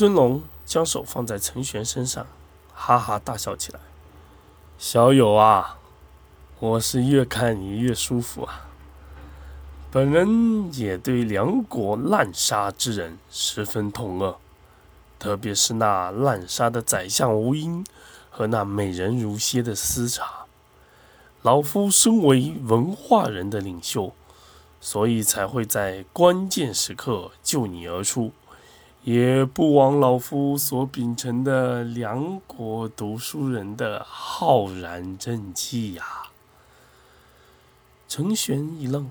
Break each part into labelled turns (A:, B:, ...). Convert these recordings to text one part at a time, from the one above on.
A: 尊龙将手放在陈玄身上，哈哈大笑起来。小友啊，我是越看你越舒服啊！本人也对梁国滥杀之人十分痛恶，特别是那滥杀的宰相吴英和那美人如蝎的司察。老夫身为文化人的领袖，所以才会在关键时刻救你而出。也不枉老夫所秉承的梁国读书人的浩然正气呀！程玄一愣，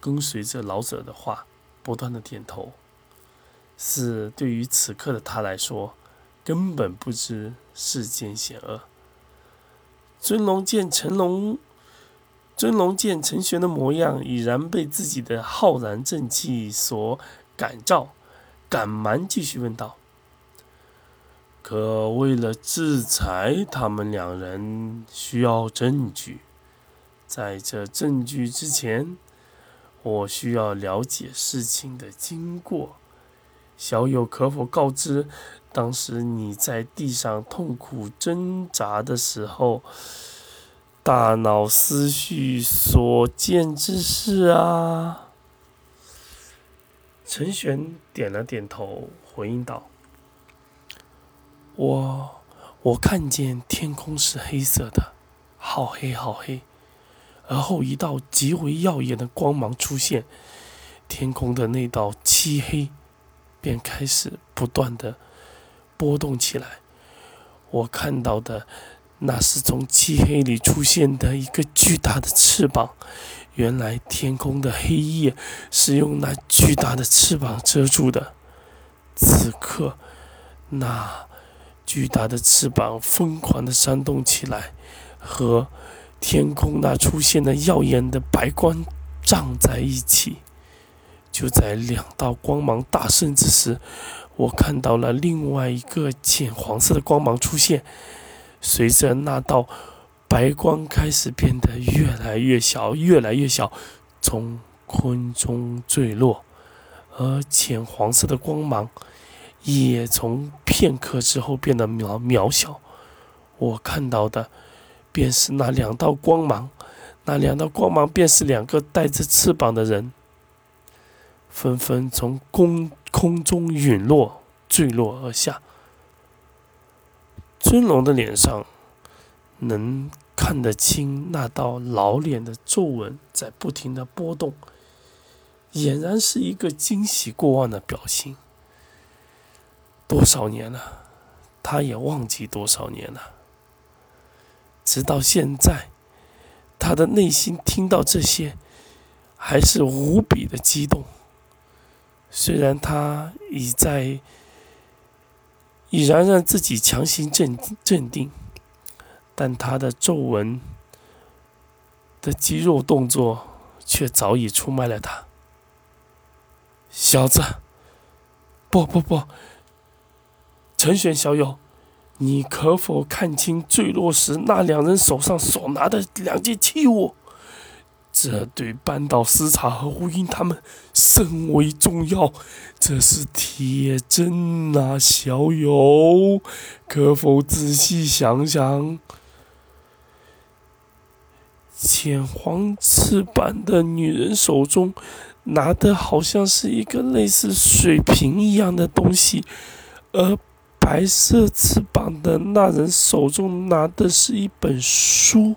A: 跟随着老者的话，不断的点头。似对于此刻的他来说，根本不知世间险恶。尊龙见陈龙，尊龙见陈玄的模样，已然被自己的浩然正气所感召。赶忙继续问道：“可为了制裁他们两人，需要证据。在这证据之前，我需要了解事情的经过。小友可否告知，当时你在地上痛苦挣扎的时候，大脑思绪所见之事啊？”陈玄点了点头，回应道：“我我看见天空是黑色的，好黑好黑。而后一道极为耀眼的光芒出现，天空的那道漆黑便开始不断的波动起来。我看到的，那是从漆黑里出现的一个巨大的翅膀。”原来天空的黑夜是用那巨大的翅膀遮住的。此刻，那巨大的翅膀疯狂地扇动起来，和天空那出现的耀眼的白光撞在一起。就在两道光芒大盛之时，我看到了另外一个浅黄色的光芒出现，随着那道。白光开始变得越来越小，越来越小，从空中坠落，而浅黄色的光芒也从片刻之后变得渺渺小。我看到的便是那两道光芒，那两道光芒便是两个带着翅膀的人，纷纷从空空中陨落，坠落而下。尊龙的脸上。能看得清那道老脸的皱纹在不停的波动，俨然是一个惊喜过望的表情。多少年了，他也忘记多少年了。直到现在，他的内心听到这些，还是无比的激动。虽然他已在，已然让自己强行镇镇定。但他的皱纹的肌肉动作却早已出卖了他。小子，不不不，陈玄小友，你可否看清坠落时那两人手上所拿的两件器物？这对半岛司察和吴英他们甚为重要。这是铁针啊，小友，可否仔细想想？浅黄翅膀的女人手中拿的好像是一个类似水瓶一样的东西，而白色翅膀的那人手中拿的是一本书。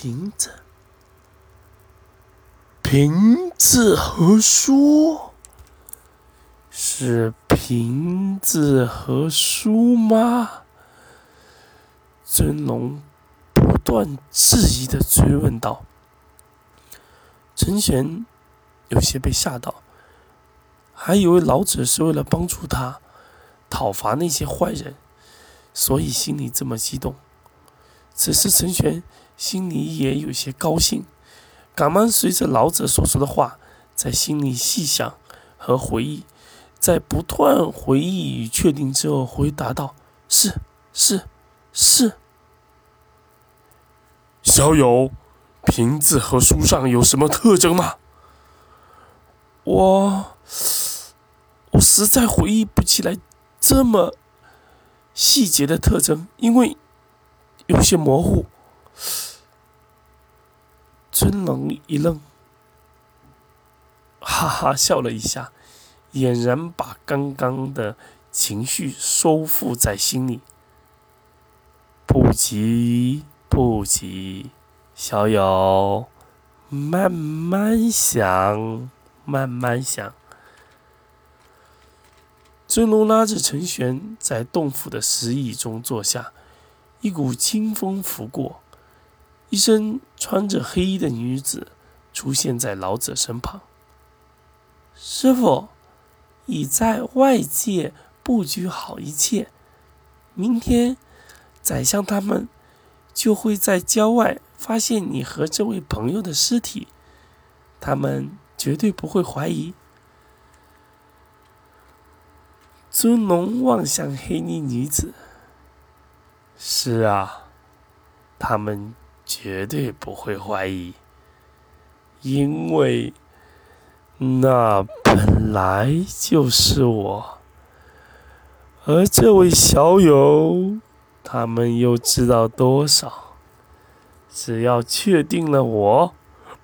A: 瓶子，瓶子和书，是瓶子和书吗？尊龙不。断质疑的追问道：“陈玄有些被吓到，还以为老者是为了帮助他讨伐那些坏人，所以心里这么激动。此时，陈玄心里也有些高兴，赶忙随着老者所说的话，在心里细想和回忆，在不断回忆与确定之后，回答道：‘是，是，是。’”小友，瓶子和书上有什么特征吗？我，我实在回忆不起来这么细节的特征，因为有些模糊。尊龙一愣，哈哈笑了一下，俨然把刚刚的情绪收复在心里。不急，不急，小友，慢慢想，慢慢想。尊龙拉着陈玄在洞府的石椅中坐下，一股清风拂过，一身穿着黑衣的女子出现在老者身旁。师傅已在外界布局好一切，明天宰相他们就会在郊外发现你和这位朋友的尸体，他们绝对不会怀疑。尊龙望向黑衣女子。是啊，他们绝对不会怀疑，因为那本来就是我。而这位小友，他们又知道多少？只要确定了我，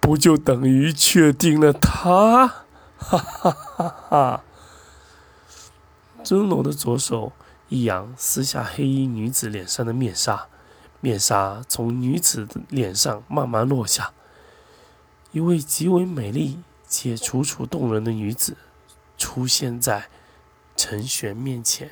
A: 不就等于确定了他？哈哈哈哈！尊龙的左手一扬，撕下黑衣女子脸上的面纱，面纱从女子的脸上慢慢落下。一位极为美丽且楚楚动人的女子出现在陈玄面前。